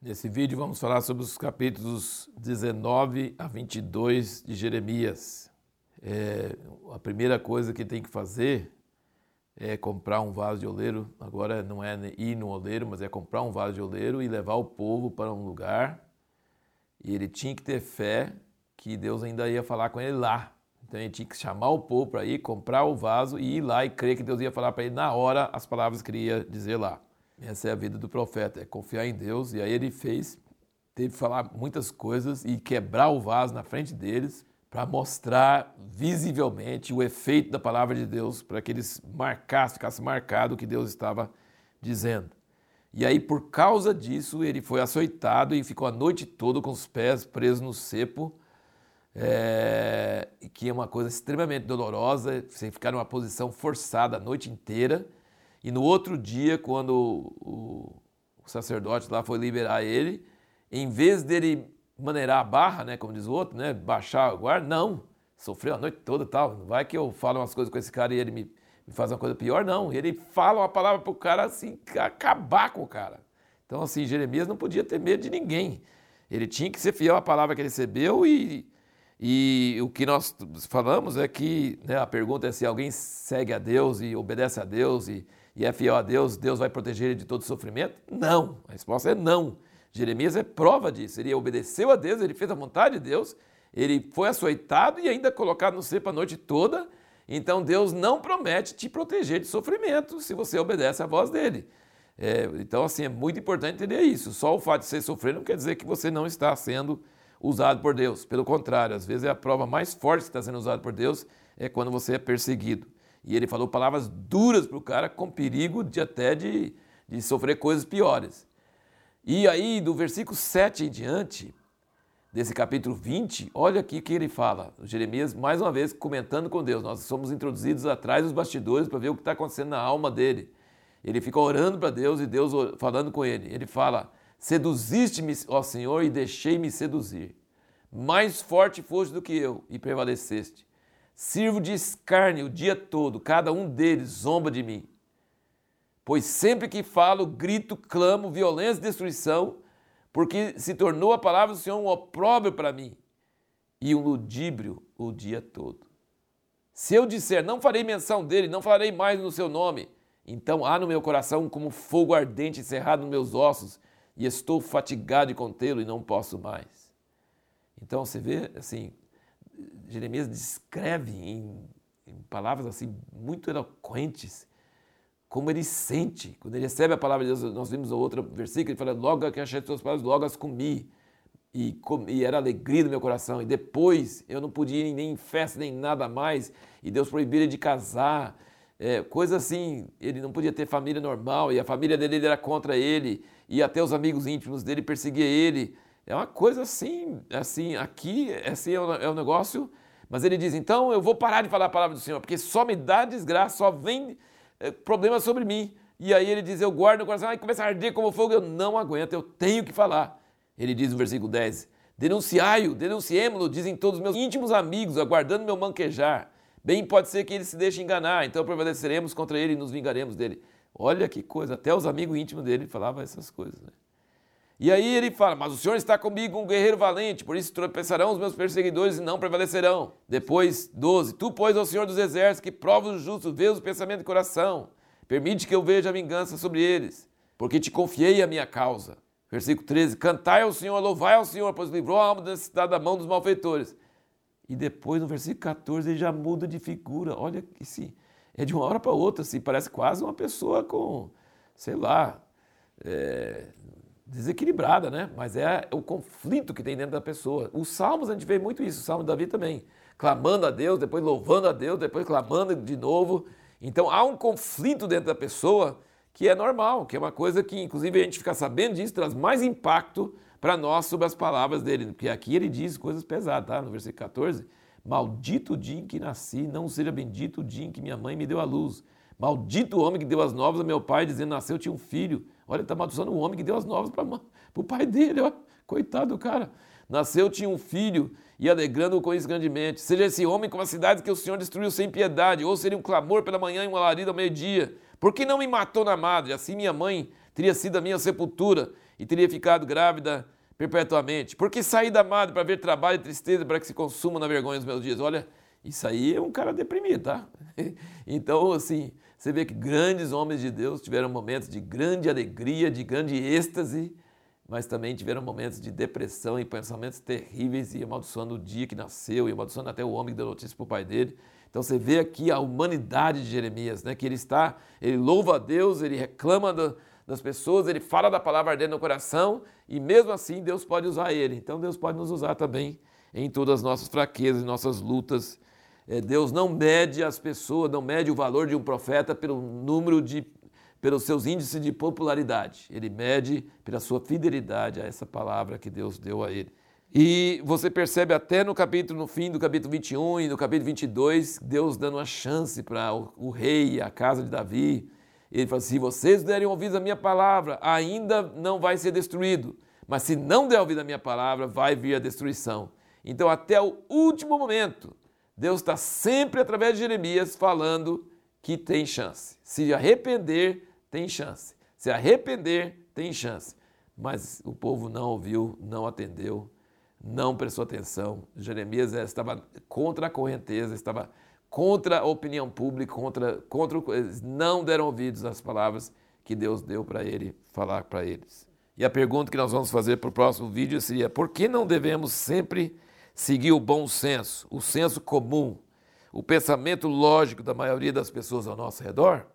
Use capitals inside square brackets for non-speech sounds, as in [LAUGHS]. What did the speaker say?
Nesse vídeo vamos falar sobre os capítulos 19 a 22 de Jeremias. É, a primeira coisa que tem que fazer é comprar um vaso de oleiro. Agora não é ir no oleiro, mas é comprar um vaso de oleiro e levar o povo para um lugar. E ele tinha que ter fé que Deus ainda ia falar com ele lá. Então ele tinha que chamar o povo para ir, comprar o vaso e ir lá e crer que Deus ia falar para ele na hora as palavras que ele ia dizer lá. Essa é a vida do profeta, é confiar em Deus. E aí ele fez, teve que falar muitas coisas e quebrar o vaso na frente deles para mostrar visivelmente o efeito da palavra de Deus, para que eles marcassem, ficasse marcado o que Deus estava dizendo. E aí, por causa disso, ele foi açoitado e ficou a noite toda com os pés presos no cepo, é, que é uma coisa extremamente dolorosa, você ficar numa posição forçada a noite inteira. E no outro dia, quando o, o sacerdote lá foi liberar ele, em vez dele maneirar a barra, né, como diz o outro, né, baixar o guarda, não, sofreu a noite toda tal, não vai que eu falo umas coisas com esse cara e ele me, me faz uma coisa pior, não, ele fala uma palavra pro cara assim, acabar com o cara. Então assim, Jeremias não podia ter medo de ninguém, ele tinha que ser fiel à palavra que ele recebeu e, e o que nós falamos é que, né, a pergunta é se alguém segue a Deus e obedece a Deus e, e é fiel a Deus, Deus vai proteger ele de todo sofrimento? Não, a resposta é não. Jeremias é prova disso. Ele obedeceu a Deus, ele fez a vontade de Deus, ele foi açoitado e ainda colocado no cepo a noite toda. Então Deus não promete te proteger de sofrimento se você obedece à voz dele. É, então, assim, é muito importante entender isso. Só o fato de você sofrer não quer dizer que você não está sendo usado por Deus. Pelo contrário, às vezes é a prova mais forte que está sendo usado por Deus é quando você é perseguido. E ele falou palavras duras para o cara, com perigo de até de, de sofrer coisas piores. E aí, do versículo 7 em diante, desse capítulo 20, olha aqui o que ele fala. Jeremias, mais uma vez, comentando com Deus. Nós somos introduzidos atrás dos bastidores para ver o que está acontecendo na alma dele. Ele fica orando para Deus e Deus falando com ele. Ele fala: Seduziste-me, ó Senhor, e deixei-me seduzir. Mais forte foste do que eu e prevaleceste. Sirvo de escárnio o dia todo, cada um deles zomba de mim. Pois sempre que falo, grito, clamo, violência e destruição, porque se tornou a palavra do Senhor um opróbrio para mim e um ludíbrio o dia todo. Se eu disser, não farei menção dele, não falarei mais no seu nome, então há no meu coração como fogo ardente encerrado nos meus ossos, e estou fatigado de contê-lo e não posso mais. Então você vê, assim, Jeremias descreve em, em palavras assim muito eloquentes como ele sente. Quando ele recebe a palavra de Deus, nós vimos outro versículo, ele fala, logo que achei as palavras, logo as comi. E, e era alegria no meu coração. E depois eu não podia ir nem em festa, nem nada mais. E Deus proibiu ele de casar. É, coisa assim, ele não podia ter família normal. E a família dele era contra ele. E até os amigos íntimos dele perseguiam ele. É uma coisa assim, assim aqui assim é, o, é um negócio... Mas ele diz, então eu vou parar de falar a palavra do Senhor, porque só me dá desgraça, só vem é, problemas sobre mim. E aí ele diz: Eu guardo no coração, e começa a arder como fogo, eu não aguento, eu tenho que falar. Ele diz no versículo 10: Denunciai-o, denunciemo-lo, dizem todos os meus íntimos amigos, aguardando meu manquejar. Bem pode ser que ele se deixe enganar, então prevaleceremos contra ele e nos vingaremos dele. Olha que coisa, até os amigos íntimos dele falavam essas coisas. Né? E aí ele fala: Mas o Senhor está comigo, um guerreiro valente, por isso tropeçarão os meus perseguidores e não prevalecerão. Depois, 12: Tu, pois, ao Senhor dos exércitos, que prova os justos, vê os pensamentos do coração, permite que eu veja a vingança sobre eles, porque te confiei a minha causa. Versículo 13: Cantai ao Senhor, louvai ao Senhor, pois livrou a alma da necessidade da mão dos malfeitores. E depois, no versículo 14, ele já muda de figura. Olha, esse, é de uma hora para outra, assim, parece quase uma pessoa com, sei lá, é, desequilibrada, né? Mas é o conflito que tem dentro da pessoa. Os salmos a gente vê muito isso, o salmo de Davi também. Clamando a Deus, depois louvando a Deus, depois clamando de novo. Então há um conflito dentro da pessoa que é normal, que é uma coisa que, inclusive, a gente ficar sabendo disso traz mais impacto para nós sobre as palavras dele. Porque aqui ele diz coisas pesadas, tá? No versículo 14. Maldito o dia em que nasci, não seja bendito o dia em que minha mãe me deu a luz. Maldito o homem que deu as novas a meu pai, dizendo: Nasceu, tinha um filho. Olha, está amaldiçoando o homem que deu as novas para o pai dele. Ó. Coitado do cara. Nasceu, tinha um filho e alegrando-o com isso grandemente. Seja esse homem como a cidade que o Senhor destruiu sem piedade, ou seria um clamor pela manhã e um alarido ao meio-dia. Por que não me matou na madre? Assim minha mãe teria sido a minha sepultura, e teria ficado grávida perpetuamente. Porque saí da madre para ver trabalho e tristeza para que se consuma na vergonha os meus dias. Olha, isso aí é um cara deprimido, tá? [LAUGHS] Então, assim, você vê que grandes homens de Deus tiveram momentos de grande alegria, de grande êxtase, mas também tiveram momentos de depressão e pensamentos terríveis e amaldiçoando o dia que nasceu e amaldiçoando até o homem que deu notícia para o pai dele. Então você vê aqui a humanidade de Jeremias, né? que ele está, ele louva a Deus, ele reclama do, das pessoas, ele fala da palavra ardendo no coração e mesmo assim Deus pode usar ele. Então Deus pode nos usar também em todas as nossas fraquezas, nossas lutas. É, Deus não mede as pessoas, não mede o valor de um profeta pelo número de, pelos seus índices de popularidade. Ele mede pela sua fidelidade a essa palavra que Deus deu a ele. E você percebe até no capítulo, no fim do capítulo 21 e no capítulo 22, Deus dando uma chance para o, o rei, a casa de Davi, ele fala: se vocês derem ouvido à minha palavra, ainda não vai ser destruído. Mas se não der ouvido à minha palavra, vai vir a destruição. Então, até o último momento, Deus está sempre, através de Jeremias, falando que tem chance. Se arrepender, tem chance. Se arrepender, tem chance. Mas o povo não ouviu, não atendeu, não prestou atenção. Jeremias estava contra a correnteza, estava contra a opinião pública, contra, contra eles não deram ouvidos às palavras que Deus deu para ele falar para eles. E a pergunta que nós vamos fazer para o próximo vídeo seria: por que não devemos sempre seguir o bom senso, o senso comum, o pensamento lógico da maioria das pessoas ao nosso redor?